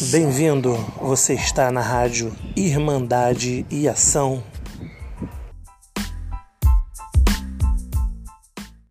Bem-vindo, você está na rádio Irmandade e Ação.